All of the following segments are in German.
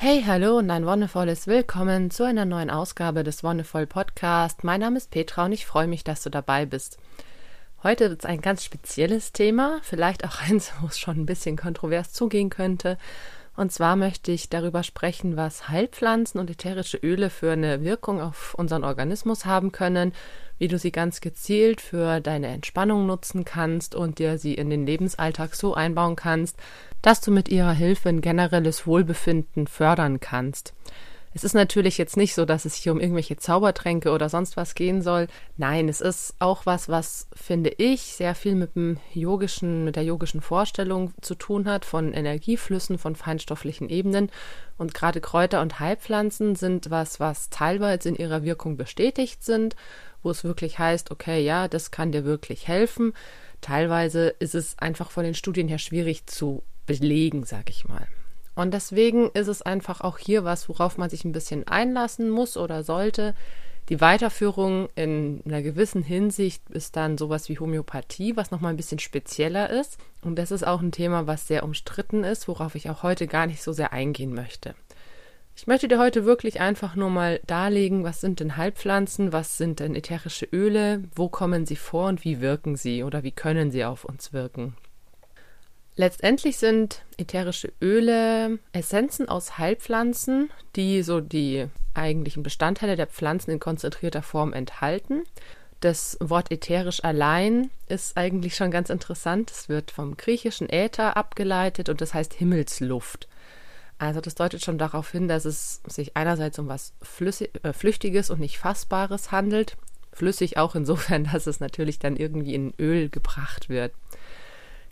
Hey, hallo und ein wundervolles Willkommen zu einer neuen Ausgabe des Wonderful Podcast. Mein Name ist Petra und ich freue mich, dass du dabei bist. Heute wird es ein ganz spezielles Thema, vielleicht auch eins, wo es schon ein bisschen kontrovers zugehen könnte. Und zwar möchte ich darüber sprechen, was Heilpflanzen und ätherische Öle für eine Wirkung auf unseren Organismus haben können, wie du sie ganz gezielt für deine Entspannung nutzen kannst und dir sie in den Lebensalltag so einbauen kannst, dass du mit ihrer Hilfe ein generelles Wohlbefinden fördern kannst. Es ist natürlich jetzt nicht so, dass es hier um irgendwelche Zaubertränke oder sonst was gehen soll. Nein, es ist auch was, was finde ich sehr viel mit dem yogischen, mit der yogischen Vorstellung zu tun hat, von Energieflüssen, von feinstofflichen Ebenen. Und gerade Kräuter und Heilpflanzen sind was, was teilweise in ihrer Wirkung bestätigt sind, wo es wirklich heißt, okay, ja, das kann dir wirklich helfen. Teilweise ist es einfach von den Studien her schwierig zu belegen, sag ich mal. Und deswegen ist es einfach auch hier was, worauf man sich ein bisschen einlassen muss oder sollte. Die Weiterführung in einer gewissen Hinsicht ist dann sowas wie Homöopathie, was nochmal ein bisschen spezieller ist. Und das ist auch ein Thema, was sehr umstritten ist, worauf ich auch heute gar nicht so sehr eingehen möchte. Ich möchte dir heute wirklich einfach nur mal darlegen, was sind denn Heilpflanzen, was sind denn ätherische Öle, wo kommen sie vor und wie wirken sie oder wie können sie auf uns wirken. Letztendlich sind ätherische Öle Essenzen aus Heilpflanzen, die so die eigentlichen Bestandteile der Pflanzen in konzentrierter Form enthalten. Das Wort ätherisch allein ist eigentlich schon ganz interessant. Es wird vom griechischen Äther abgeleitet und das heißt Himmelsluft. Also das deutet schon darauf hin, dass es sich einerseits um was Flüssig, äh, Flüchtiges und nicht Fassbares handelt. Flüssig auch insofern, dass es natürlich dann irgendwie in Öl gebracht wird.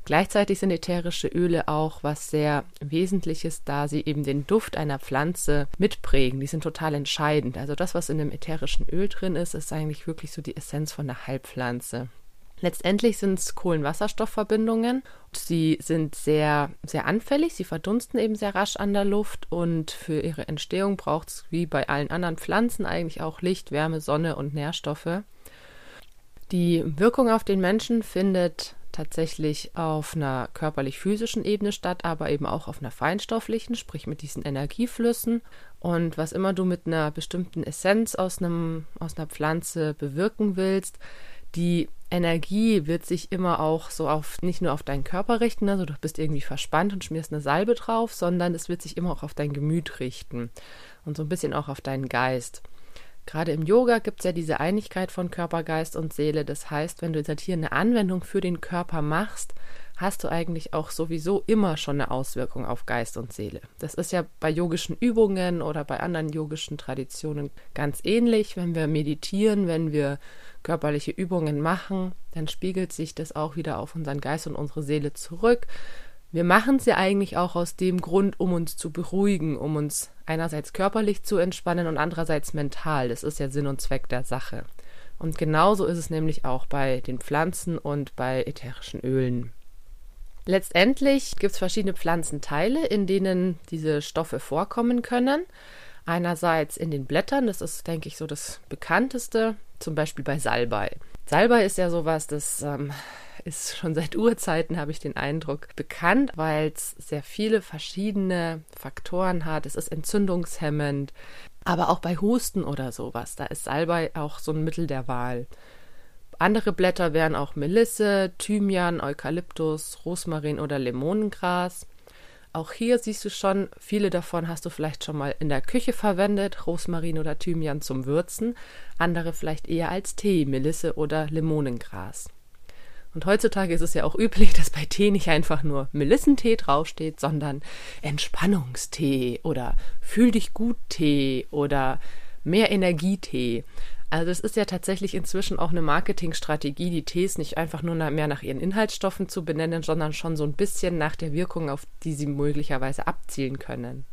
Gleichzeitig sind ätherische Öle auch was sehr Wesentliches, da sie eben den Duft einer Pflanze mitprägen. Die sind total entscheidend. Also das, was in dem ätherischen Öl drin ist, ist eigentlich wirklich so die Essenz von der Heilpflanze. Letztendlich sind es Kohlenwasserstoffverbindungen. Sie sind sehr, sehr anfällig. Sie verdunsten eben sehr rasch an der Luft und für ihre Entstehung braucht es wie bei allen anderen Pflanzen eigentlich auch Licht, Wärme, Sonne und Nährstoffe. Die Wirkung auf den Menschen findet tatsächlich auf einer körperlich-physischen Ebene statt, aber eben auch auf einer feinstofflichen, sprich mit diesen Energieflüssen. Und was immer du mit einer bestimmten Essenz aus, einem, aus einer Pflanze bewirken willst, die Energie wird sich immer auch so auf nicht nur auf deinen Körper richten, also du bist irgendwie verspannt und schmierst eine Salbe drauf, sondern es wird sich immer auch auf dein Gemüt richten und so ein bisschen auch auf deinen Geist. Gerade im Yoga gibt es ja diese Einigkeit von Körper, Geist und Seele. Das heißt, wenn du jetzt hier eine Anwendung für den Körper machst, hast du eigentlich auch sowieso immer schon eine Auswirkung auf Geist und Seele. Das ist ja bei yogischen Übungen oder bei anderen yogischen Traditionen ganz ähnlich. Wenn wir meditieren, wenn wir körperliche Übungen machen, dann spiegelt sich das auch wieder auf unseren Geist und unsere Seele zurück. Wir machen es ja eigentlich auch aus dem Grund, um uns zu beruhigen, um uns einerseits körperlich zu entspannen und andererseits mental. Das ist ja Sinn und Zweck der Sache. Und genauso ist es nämlich auch bei den Pflanzen und bei ätherischen Ölen. Letztendlich gibt es verschiedene Pflanzenteile, in denen diese Stoffe vorkommen können. Einerseits in den Blättern, das ist, denke ich, so das bekannteste, zum Beispiel bei Salbei. Salbei ist ja sowas, das ähm, ist schon seit Urzeiten, habe ich den Eindruck, bekannt, weil es sehr viele verschiedene Faktoren hat. Es ist entzündungshemmend, aber auch bei Husten oder sowas, da ist Salbei auch so ein Mittel der Wahl. Andere Blätter wären auch Melisse, Thymian, Eukalyptus, Rosmarin oder Limonengras. Auch hier siehst du schon, viele davon hast du vielleicht schon mal in der Küche verwendet, Rosmarin oder Thymian zum Würzen, andere vielleicht eher als Tee, Melisse oder Limonengras. Und heutzutage ist es ja auch üblich, dass bei Tee nicht einfach nur Melissentee draufsteht, sondern Entspannungstee oder Fühl dich gut Tee oder mehr Energietee. Also das ist ja tatsächlich inzwischen auch eine Marketingstrategie, die Tees nicht einfach nur mehr nach ihren Inhaltsstoffen zu benennen, sondern schon so ein bisschen nach der Wirkung, auf die sie möglicherweise abzielen können.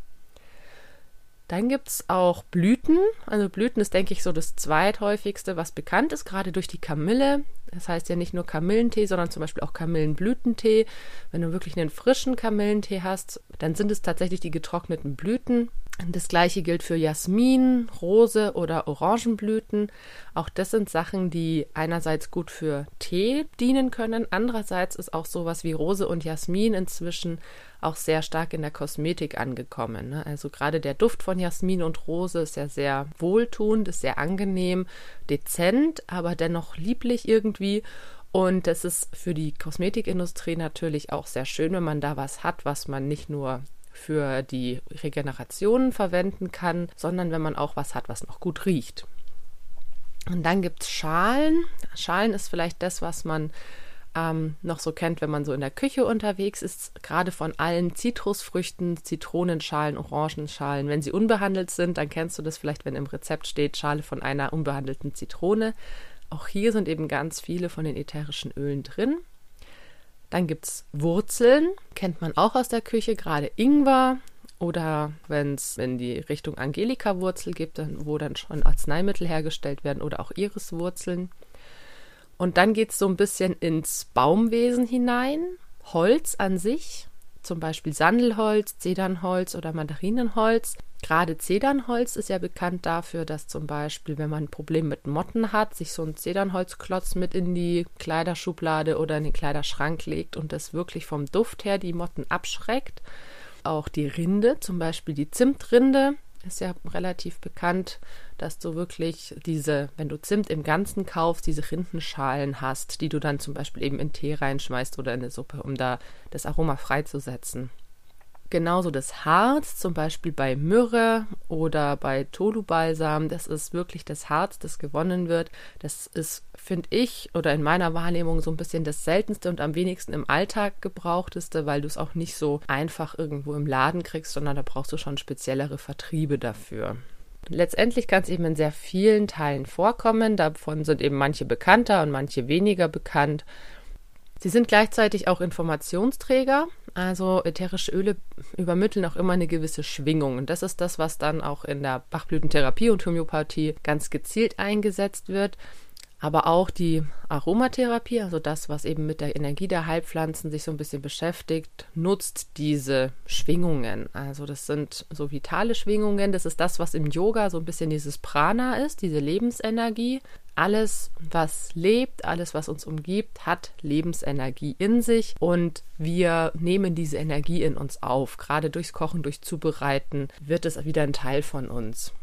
Dann gibt es auch Blüten. Also Blüten ist, denke ich, so das zweithäufigste, was bekannt ist, gerade durch die Kamille. Das heißt ja nicht nur Kamillentee, sondern zum Beispiel auch Kamillenblütentee. Wenn du wirklich einen frischen Kamillentee hast, dann sind es tatsächlich die getrockneten Blüten. Das gleiche gilt für Jasmin, Rose oder Orangenblüten. Auch das sind Sachen, die einerseits gut für Tee dienen können. Andererseits ist auch sowas wie Rose und Jasmin inzwischen auch sehr stark in der Kosmetik angekommen. Ne? Also gerade der Duft von Jasmin und Rose ist ja sehr wohltuend, ist sehr angenehm, dezent, aber dennoch lieblich irgendwie. Und das ist für die Kosmetikindustrie natürlich auch sehr schön, wenn man da was hat, was man nicht nur für die Regeneration verwenden kann, sondern wenn man auch was hat, was noch gut riecht. Und dann gibt es Schalen. Schalen ist vielleicht das, was man ähm, noch so kennt, wenn man so in der Küche unterwegs ist, gerade von allen Zitrusfrüchten, Zitronenschalen, Orangenschalen. Wenn sie unbehandelt sind, dann kennst du das vielleicht, wenn im Rezept steht, Schale von einer unbehandelten Zitrone. Auch hier sind eben ganz viele von den ätherischen Ölen drin. Dann gibt es Wurzeln, kennt man auch aus der Küche, gerade Ingwer oder wenn es in die Richtung Angelika-Wurzel gibt, dann, wo dann schon Arzneimittel hergestellt werden oder auch Iriswurzeln. Und dann geht es so ein bisschen ins Baumwesen hinein. Holz an sich, zum Beispiel Sandelholz, Zedernholz oder Mandarinenholz. Gerade Zedernholz ist ja bekannt dafür, dass zum Beispiel, wenn man ein Problem mit Motten hat, sich so ein Zedernholzklotz mit in die Kleiderschublade oder in den Kleiderschrank legt und das wirklich vom Duft her die Motten abschreckt. Auch die Rinde, zum Beispiel die Zimtrinde, ist ja relativ bekannt, dass du wirklich diese, wenn du Zimt im Ganzen kaufst, diese Rindenschalen hast, die du dann zum Beispiel eben in Tee reinschmeißt oder in eine Suppe, um da das Aroma freizusetzen. Genauso das Harz, zum Beispiel bei Myrrhe oder bei Tolu-Balsam, das ist wirklich das Harz, das gewonnen wird. Das ist, finde ich, oder in meiner Wahrnehmung so ein bisschen das seltenste und am wenigsten im Alltag gebrauchteste, weil du es auch nicht so einfach irgendwo im Laden kriegst, sondern da brauchst du schon speziellere Vertriebe dafür. Letztendlich kann es eben in sehr vielen Teilen vorkommen. Davon sind eben manche bekannter und manche weniger bekannt. Sie sind gleichzeitig auch Informationsträger. Also ätherische Öle übermitteln auch immer eine gewisse Schwingung. Und das ist das, was dann auch in der Bachblütentherapie und Homöopathie ganz gezielt eingesetzt wird. Aber auch die Aromatherapie, also das, was eben mit der Energie der Heilpflanzen sich so ein bisschen beschäftigt, nutzt diese Schwingungen. Also das sind so vitale Schwingungen. Das ist das, was im Yoga so ein bisschen dieses Prana ist, diese Lebensenergie. Alles, was lebt, alles, was uns umgibt, hat Lebensenergie in sich und wir nehmen diese Energie in uns auf. Gerade durchs Kochen, durch Zubereiten wird es wieder ein Teil von uns.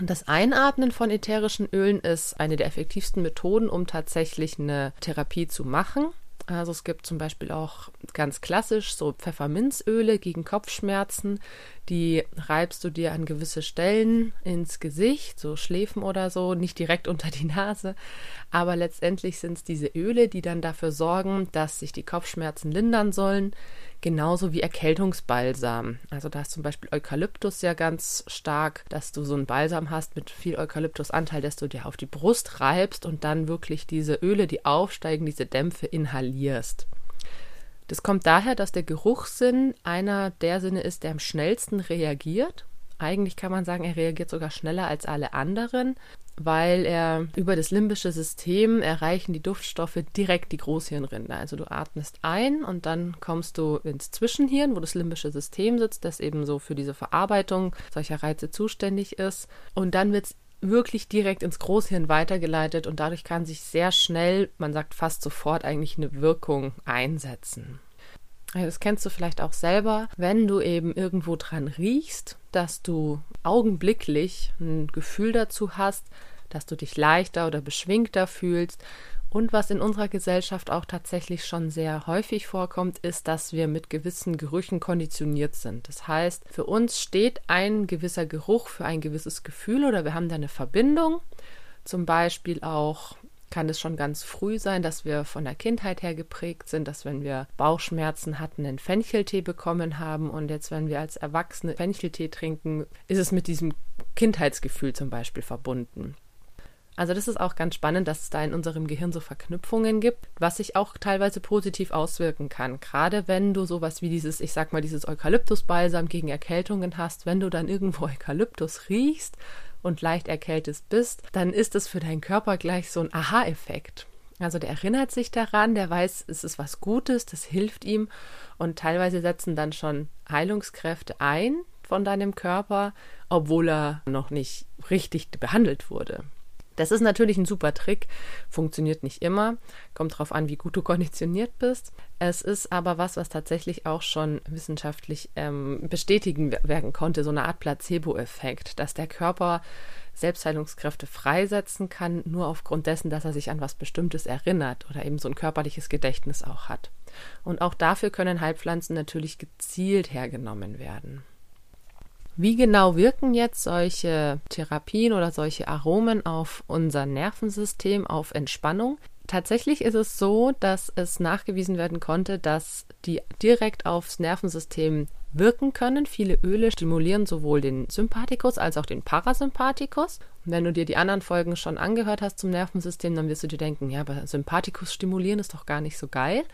Das Einatmen von ätherischen Ölen ist eine der effektivsten Methoden, um tatsächlich eine Therapie zu machen. Also es gibt zum Beispiel auch ganz klassisch so Pfefferminzöle gegen Kopfschmerzen. Die reibst du dir an gewisse Stellen ins Gesicht, so Schläfen oder so, nicht direkt unter die Nase. Aber letztendlich sind es diese Öle, die dann dafür sorgen, dass sich die Kopfschmerzen lindern sollen genauso wie Erkältungsbalsam. Also da ist zum Beispiel Eukalyptus ja ganz stark, dass du so einen Balsam hast mit viel Eukalyptusanteil, dass du dir auf die Brust reibst und dann wirklich diese Öle, die aufsteigen, diese Dämpfe inhalierst. Das kommt daher, dass der Geruchssinn einer der Sinne ist, der am schnellsten reagiert. Eigentlich kann man sagen, er reagiert sogar schneller als alle anderen weil er über das limbische System erreichen die Duftstoffe direkt die Großhirnrinde. Also du atmest ein und dann kommst du ins Zwischenhirn, wo das limbische System sitzt, das eben so für diese Verarbeitung solcher Reize zuständig ist. Und dann wird es wirklich direkt ins Großhirn weitergeleitet und dadurch kann sich sehr schnell, man sagt fast sofort, eigentlich eine Wirkung einsetzen. Das kennst du vielleicht auch selber, wenn du eben irgendwo dran riechst, dass du augenblicklich ein Gefühl dazu hast, dass du dich leichter oder beschwingter fühlst. Und was in unserer Gesellschaft auch tatsächlich schon sehr häufig vorkommt, ist, dass wir mit gewissen Gerüchen konditioniert sind. Das heißt, für uns steht ein gewisser Geruch für ein gewisses Gefühl oder wir haben da eine Verbindung. Zum Beispiel auch kann es schon ganz früh sein, dass wir von der Kindheit her geprägt sind, dass wenn wir Bauchschmerzen hatten, einen Fencheltee bekommen haben und jetzt, wenn wir als Erwachsene Fencheltee trinken, ist es mit diesem Kindheitsgefühl zum Beispiel verbunden. Also das ist auch ganz spannend, dass es da in unserem Gehirn so Verknüpfungen gibt, was sich auch teilweise positiv auswirken kann. Gerade wenn du sowas wie dieses, ich sag mal, dieses Eukalyptusbalsam gegen Erkältungen hast, wenn du dann irgendwo Eukalyptus riechst und leicht erkältet bist, dann ist es für deinen Körper gleich so ein Aha-Effekt. Also der erinnert sich daran, der weiß, es ist was Gutes, das hilft ihm und teilweise setzen dann schon Heilungskräfte ein, von deinem Körper, obwohl er noch nicht richtig behandelt wurde. Das ist natürlich ein super Trick, funktioniert nicht immer, kommt darauf an, wie gut du konditioniert bist. Es ist aber was, was tatsächlich auch schon wissenschaftlich ähm, bestätigen werden konnte, so eine Art Placebo-Effekt, dass der Körper Selbstheilungskräfte freisetzen kann, nur aufgrund dessen, dass er sich an was Bestimmtes erinnert oder eben so ein körperliches Gedächtnis auch hat. Und auch dafür können Heilpflanzen natürlich gezielt hergenommen werden. Wie genau wirken jetzt solche Therapien oder solche Aromen auf unser Nervensystem, auf Entspannung? Tatsächlich ist es so, dass es nachgewiesen werden konnte, dass die direkt aufs Nervensystem wirken können. Viele Öle stimulieren sowohl den Sympathikus als auch den Parasympathikus. Und wenn du dir die anderen Folgen schon angehört hast zum Nervensystem, dann wirst du dir denken, ja, aber Sympathikus stimulieren ist doch gar nicht so geil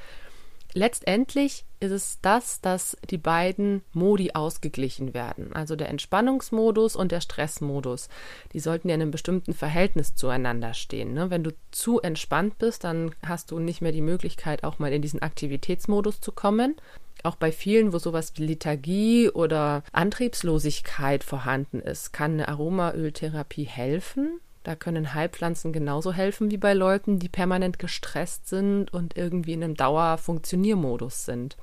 letztendlich ist es das, dass die beiden Modi ausgeglichen werden. Also der Entspannungsmodus und der Stressmodus. Die sollten ja in einem bestimmten Verhältnis zueinander stehen. Ne? Wenn du zu entspannt bist, dann hast du nicht mehr die Möglichkeit, auch mal in diesen Aktivitätsmodus zu kommen. Auch bei vielen, wo sowas wie Lethargie oder Antriebslosigkeit vorhanden ist, kann eine Aromaöltherapie helfen. Da können Heilpflanzen genauso helfen wie bei Leuten, die permanent gestresst sind und irgendwie in einem Dauerfunktioniermodus sind.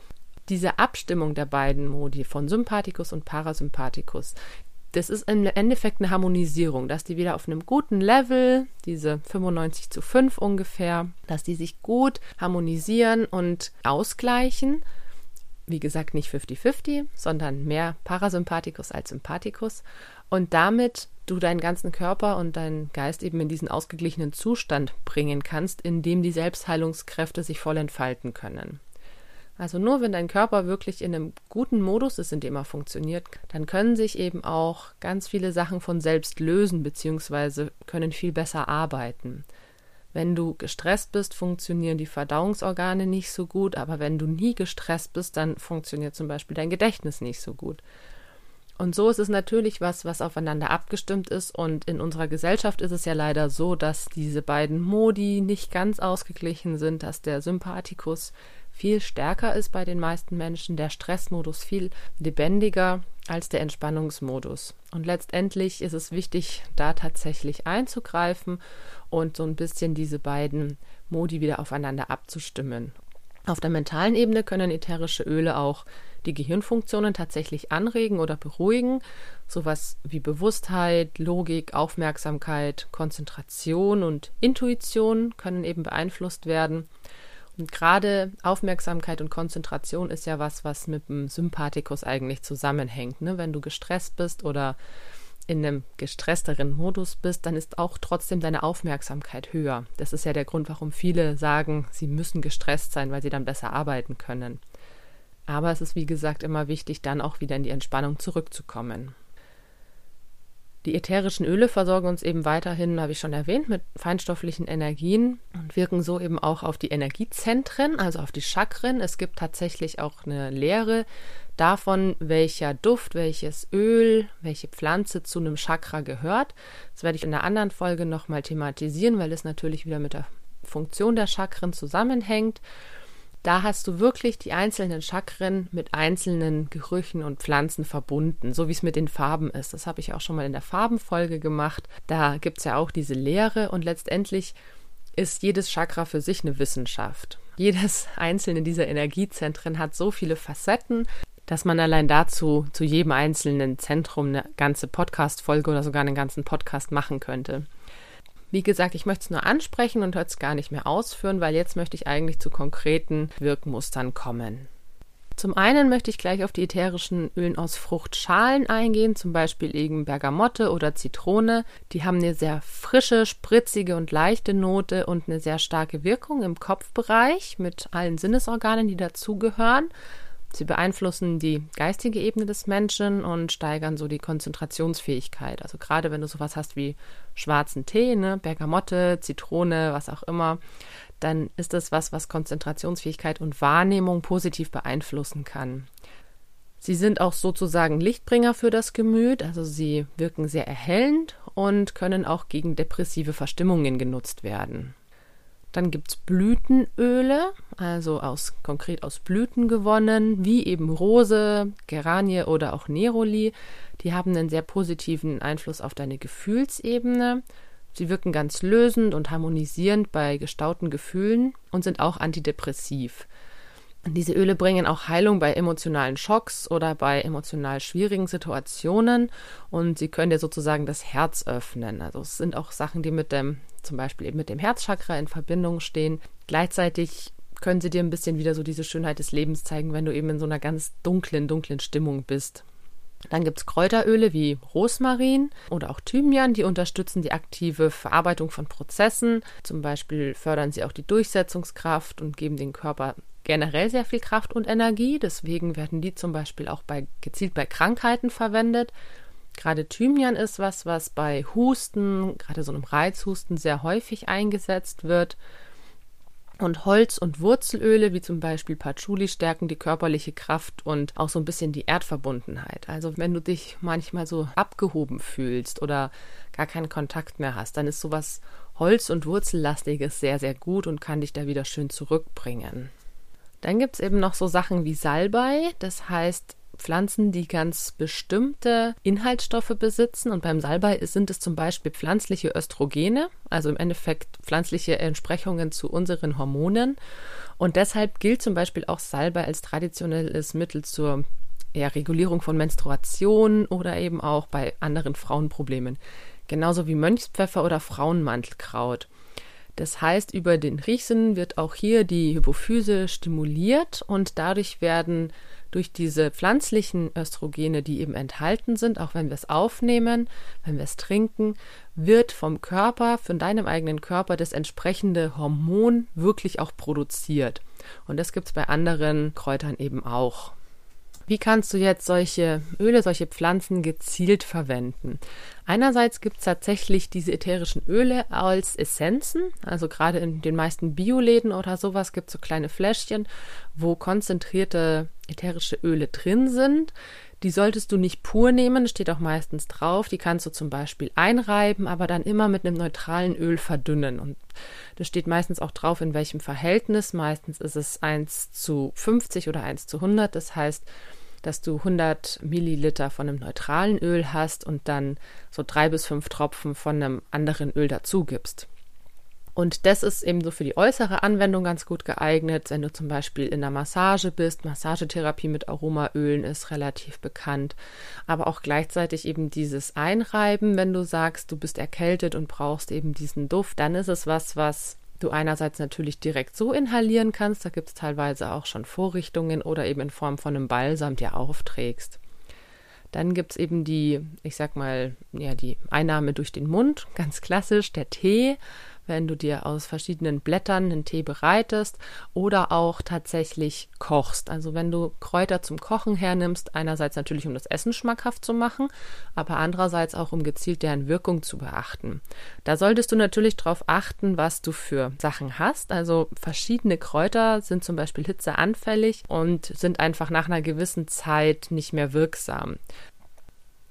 Diese Abstimmung der beiden Modi von Sympathikus und Parasympathikus, das ist im Endeffekt eine Harmonisierung, dass die wieder auf einem guten Level, diese 95 zu 5 ungefähr, dass die sich gut harmonisieren und ausgleichen. Wie gesagt, nicht 50-50, sondern mehr Parasympathikus als Sympathikus. Und damit du deinen ganzen Körper und deinen Geist eben in diesen ausgeglichenen Zustand bringen kannst, in dem die Selbstheilungskräfte sich voll entfalten können. Also nur wenn dein Körper wirklich in einem guten Modus ist, in dem er funktioniert, dann können sich eben auch ganz viele Sachen von selbst lösen bzw. können viel besser arbeiten. Wenn du gestresst bist, funktionieren die Verdauungsorgane nicht so gut, aber wenn du nie gestresst bist, dann funktioniert zum Beispiel dein Gedächtnis nicht so gut. Und so ist es natürlich was, was aufeinander abgestimmt ist. Und in unserer Gesellschaft ist es ja leider so, dass diese beiden Modi nicht ganz ausgeglichen sind, dass der Sympathikus viel stärker ist bei den meisten Menschen, der Stressmodus viel lebendiger als der Entspannungsmodus. Und letztendlich ist es wichtig, da tatsächlich einzugreifen und so ein bisschen diese beiden Modi wieder aufeinander abzustimmen. Auf der mentalen Ebene können ätherische Öle auch die Gehirnfunktionen tatsächlich anregen oder beruhigen. Sowas wie Bewusstheit, Logik, Aufmerksamkeit, Konzentration und Intuition können eben beeinflusst werden. Und gerade Aufmerksamkeit und Konzentration ist ja was, was mit dem Sympathikus eigentlich zusammenhängt. Ne? Wenn du gestresst bist oder in einem gestressteren Modus bist, dann ist auch trotzdem deine Aufmerksamkeit höher. Das ist ja der Grund, warum viele sagen, sie müssen gestresst sein, weil sie dann besser arbeiten können. Aber es ist, wie gesagt, immer wichtig, dann auch wieder in die Entspannung zurückzukommen. Die ätherischen Öle versorgen uns eben weiterhin, habe ich schon erwähnt, mit feinstofflichen Energien und wirken so eben auch auf die Energiezentren, also auf die Chakren. Es gibt tatsächlich auch eine Lehre davon, welcher Duft, welches Öl, welche Pflanze zu einem Chakra gehört. Das werde ich in einer anderen Folge nochmal thematisieren, weil es natürlich wieder mit der Funktion der Chakren zusammenhängt. Da hast du wirklich die einzelnen Chakren mit einzelnen Gerüchen und Pflanzen verbunden, so wie es mit den Farben ist. Das habe ich auch schon mal in der Farbenfolge gemacht. Da gibt es ja auch diese Lehre und letztendlich ist jedes Chakra für sich eine Wissenschaft. Jedes einzelne dieser Energiezentren hat so viele Facetten, dass man allein dazu zu jedem einzelnen Zentrum eine ganze Podcast-Folge oder sogar einen ganzen Podcast machen könnte. Wie gesagt, ich möchte es nur ansprechen und heute es gar nicht mehr ausführen, weil jetzt möchte ich eigentlich zu konkreten Wirkmustern kommen. Zum einen möchte ich gleich auf die ätherischen Ölen aus Fruchtschalen eingehen, zum Beispiel eben Bergamotte oder Zitrone. Die haben eine sehr frische, spritzige und leichte Note und eine sehr starke Wirkung im Kopfbereich mit allen Sinnesorganen, die dazugehören. Sie beeinflussen die geistige Ebene des Menschen und steigern so die Konzentrationsfähigkeit. Also gerade wenn du sowas hast wie schwarzen Tee, ne, Bergamotte, Zitrone, was auch immer, dann ist das was, was Konzentrationsfähigkeit und Wahrnehmung positiv beeinflussen kann. Sie sind auch sozusagen Lichtbringer für das Gemüt, also sie wirken sehr erhellend und können auch gegen depressive Verstimmungen genutzt werden. Dann gibt es Blütenöle, also aus, konkret aus Blüten gewonnen, wie eben Rose, Geranie oder auch Neroli. Die haben einen sehr positiven Einfluss auf deine Gefühlsebene. Sie wirken ganz lösend und harmonisierend bei gestauten Gefühlen und sind auch antidepressiv. Diese Öle bringen auch Heilung bei emotionalen Schocks oder bei emotional schwierigen Situationen und sie können dir sozusagen das Herz öffnen. Also es sind auch Sachen, die mit dem, zum Beispiel eben mit dem Herzchakra in Verbindung stehen. Gleichzeitig können sie dir ein bisschen wieder so diese Schönheit des Lebens zeigen, wenn du eben in so einer ganz dunklen, dunklen Stimmung bist. Dann gibt es Kräuteröle wie Rosmarin oder auch Thymian, die unterstützen die aktive Verarbeitung von Prozessen. Zum Beispiel fördern sie auch die Durchsetzungskraft und geben dem Körper generell sehr viel Kraft und Energie. Deswegen werden die zum Beispiel auch bei, gezielt bei Krankheiten verwendet. Gerade Thymian ist was, was bei Husten, gerade so einem Reizhusten, sehr häufig eingesetzt wird. Und Holz- und Wurzelöle, wie zum Beispiel Patchouli, stärken die körperliche Kraft und auch so ein bisschen die Erdverbundenheit. Also wenn du dich manchmal so abgehoben fühlst oder gar keinen Kontakt mehr hast, dann ist sowas Holz- und Wurzellastiges sehr, sehr gut und kann dich da wieder schön zurückbringen. Dann gibt es eben noch so Sachen wie Salbei, das heißt Pflanzen, die ganz bestimmte Inhaltsstoffe besitzen. Und beim Salbei sind es zum Beispiel pflanzliche Östrogene, also im Endeffekt pflanzliche Entsprechungen zu unseren Hormonen. Und deshalb gilt zum Beispiel auch Salbei als traditionelles Mittel zur ja, Regulierung von Menstruation oder eben auch bei anderen Frauenproblemen. Genauso wie Mönchspfeffer oder Frauenmantelkraut. Das heißt, über den Riechsinn wird auch hier die Hypophyse stimuliert und dadurch werden durch diese pflanzlichen Östrogene, die eben enthalten sind, auch wenn wir es aufnehmen, wenn wir es trinken, wird vom Körper, von deinem eigenen Körper, das entsprechende Hormon wirklich auch produziert. Und das gibt es bei anderen Kräutern eben auch. Wie kannst du jetzt solche Öle, solche Pflanzen gezielt verwenden? Einerseits gibt es tatsächlich diese ätherischen Öle als Essenzen, also gerade in den meisten Bioläden oder sowas gibt es so kleine Fläschchen, wo konzentrierte ätherische Öle drin sind. Die solltest du nicht pur nehmen, steht auch meistens drauf. Die kannst du zum Beispiel einreiben, aber dann immer mit einem neutralen Öl verdünnen. Und das steht meistens auch drauf, in welchem Verhältnis. Meistens ist es 1 zu 50 oder 1 zu 100. Das heißt, dass du 100 Milliliter von einem neutralen Öl hast und dann so drei bis fünf Tropfen von einem anderen Öl dazu gibst. Und das ist eben so für die äußere Anwendung ganz gut geeignet, wenn du zum Beispiel in der Massage bist. Massagetherapie mit Aromaölen ist relativ bekannt. Aber auch gleichzeitig eben dieses Einreiben, wenn du sagst, du bist erkältet und brauchst eben diesen Duft, dann ist es was, was du einerseits natürlich direkt so inhalieren kannst, da gibt es teilweise auch schon Vorrichtungen oder eben in Form von einem Balsam dir aufträgst. Dann gibt es eben die, ich sag mal, ja, die Einnahme durch den Mund, ganz klassisch, der Tee wenn du dir aus verschiedenen Blättern einen Tee bereitest oder auch tatsächlich kochst. Also wenn du Kräuter zum Kochen hernimmst, einerseits natürlich um das Essen schmackhaft zu machen, aber andererseits auch um gezielt deren Wirkung zu beachten. Da solltest du natürlich darauf achten, was du für Sachen hast. Also verschiedene Kräuter sind zum Beispiel hitzeanfällig und sind einfach nach einer gewissen Zeit nicht mehr wirksam.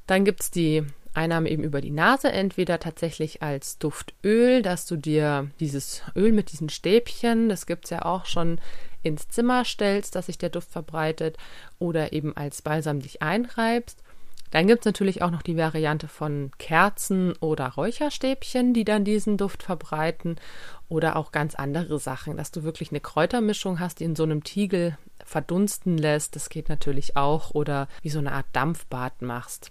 Dann gibt es die Einnahme eben über die Nase, entweder tatsächlich als Duftöl, dass du dir dieses Öl mit diesen Stäbchen, das gibt es ja auch schon, ins Zimmer stellst, dass sich der Duft verbreitet, oder eben als Balsam dich einreibst. Dann gibt es natürlich auch noch die Variante von Kerzen oder Räucherstäbchen, die dann diesen Duft verbreiten, oder auch ganz andere Sachen, dass du wirklich eine Kräutermischung hast, die in so einem Tiegel verdunsten lässt. Das geht natürlich auch, oder wie so eine Art Dampfbad machst.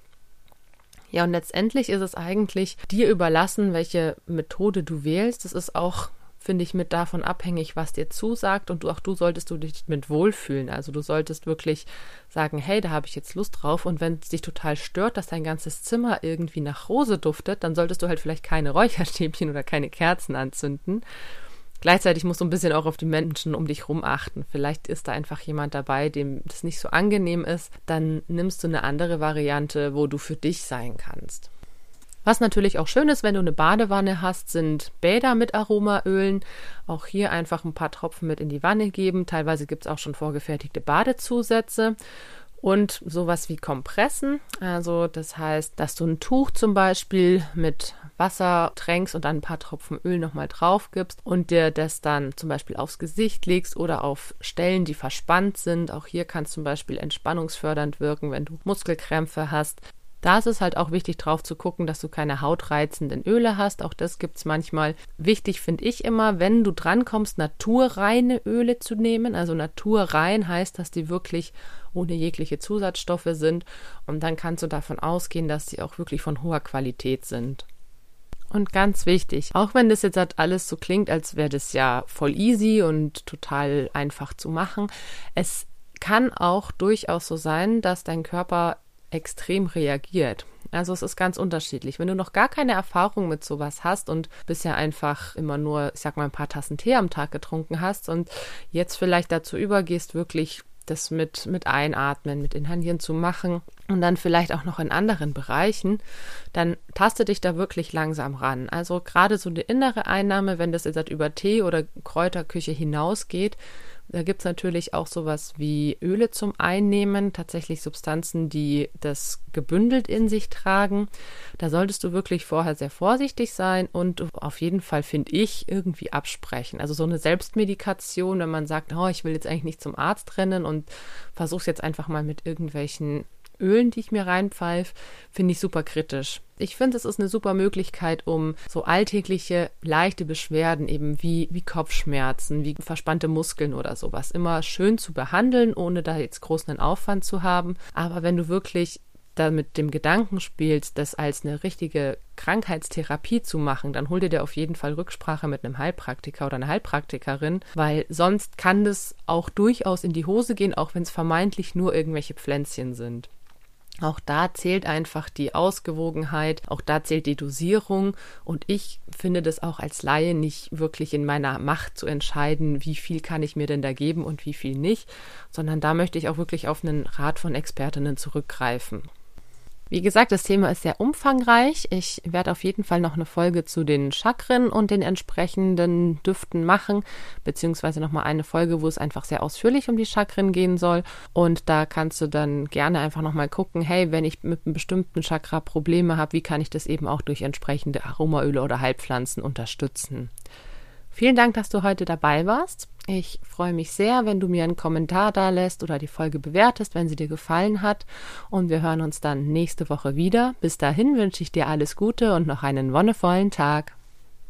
Ja, und letztendlich ist es eigentlich dir überlassen, welche Methode du wählst. Das ist auch finde ich, mit davon abhängig, was dir zusagt und du, auch du solltest du dich mit wohlfühlen. Also du solltest wirklich sagen, hey, da habe ich jetzt Lust drauf und wenn es dich total stört, dass dein ganzes Zimmer irgendwie nach Rose duftet, dann solltest du halt vielleicht keine Räucherstäbchen oder keine Kerzen anzünden. Gleichzeitig musst du ein bisschen auch auf die Menschen um dich rum achten. Vielleicht ist da einfach jemand dabei, dem das nicht so angenehm ist. Dann nimmst du eine andere Variante, wo du für dich sein kannst. Was natürlich auch schön ist, wenn du eine Badewanne hast, sind Bäder mit Aromaölen. Auch hier einfach ein paar Tropfen mit in die Wanne geben. Teilweise gibt es auch schon vorgefertigte Badezusätze. Und sowas wie Kompressen. Also das heißt, dass du ein Tuch zum Beispiel mit Wasser tränkst und dann ein paar Tropfen Öl nochmal drauf gibst und dir das dann zum Beispiel aufs Gesicht legst oder auf Stellen, die verspannt sind. Auch hier kann es zum Beispiel entspannungsfördernd wirken, wenn du Muskelkrämpfe hast. Da ist es halt auch wichtig drauf zu gucken, dass du keine hautreizenden Öle hast. Auch das gibt es manchmal. Wichtig finde ich immer, wenn du drankommst, naturreine Öle zu nehmen. Also naturrein heißt, dass die wirklich ohne jegliche Zusatzstoffe sind. Und dann kannst du davon ausgehen, dass sie auch wirklich von hoher Qualität sind. Und ganz wichtig, auch wenn das jetzt halt alles so klingt, als wäre das ja voll easy und total einfach zu machen, es kann auch durchaus so sein, dass dein Körper extrem reagiert. Also es ist ganz unterschiedlich. Wenn du noch gar keine Erfahrung mit sowas hast und bisher einfach immer nur, ich sag mal, ein paar Tassen Tee am Tag getrunken hast und jetzt vielleicht dazu übergehst, wirklich das mit, mit Einatmen, mit Inhalieren zu machen und dann vielleicht auch noch in anderen Bereichen, dann taste dich da wirklich langsam ran. Also gerade so eine innere Einnahme, wenn das jetzt über Tee oder Kräuterküche hinausgeht, da gibt es natürlich auch sowas wie Öle zum Einnehmen, tatsächlich Substanzen, die das gebündelt in sich tragen. Da solltest du wirklich vorher sehr vorsichtig sein und auf jeden Fall, finde ich, irgendwie absprechen. Also so eine Selbstmedikation, wenn man sagt, oh, ich will jetzt eigentlich nicht zum Arzt rennen und versuch's jetzt einfach mal mit irgendwelchen Ölen, die ich mir reinpfeife, finde ich super kritisch. Ich finde, es ist eine super Möglichkeit, um so alltägliche, leichte Beschwerden eben wie, wie Kopfschmerzen, wie verspannte Muskeln oder sowas immer schön zu behandeln, ohne da jetzt großen Aufwand zu haben. Aber wenn du wirklich da mit dem Gedanken spielst, das als eine richtige Krankheitstherapie zu machen, dann hol dir dir auf jeden Fall Rücksprache mit einem Heilpraktiker oder einer Heilpraktikerin, weil sonst kann das auch durchaus in die Hose gehen, auch wenn es vermeintlich nur irgendwelche Pflänzchen sind. Auch da zählt einfach die Ausgewogenheit, auch da zählt die Dosierung und ich finde das auch als Laie nicht wirklich in meiner Macht zu entscheiden, wie viel kann ich mir denn da geben und wie viel nicht, sondern da möchte ich auch wirklich auf einen Rat von Expertinnen zurückgreifen. Wie gesagt, das Thema ist sehr umfangreich. Ich werde auf jeden Fall noch eine Folge zu den Chakren und den entsprechenden Düften machen, beziehungsweise nochmal eine Folge, wo es einfach sehr ausführlich um die Chakren gehen soll. Und da kannst du dann gerne einfach nochmal gucken, hey, wenn ich mit einem bestimmten Chakra Probleme habe, wie kann ich das eben auch durch entsprechende Aromaöle oder Heilpflanzen unterstützen? Vielen Dank, dass du heute dabei warst. Ich freue mich sehr, wenn du mir einen Kommentar da lässt oder die Folge bewertest, wenn sie dir gefallen hat. Und wir hören uns dann nächste Woche wieder. Bis dahin wünsche ich dir alles Gute und noch einen wonnevollen Tag.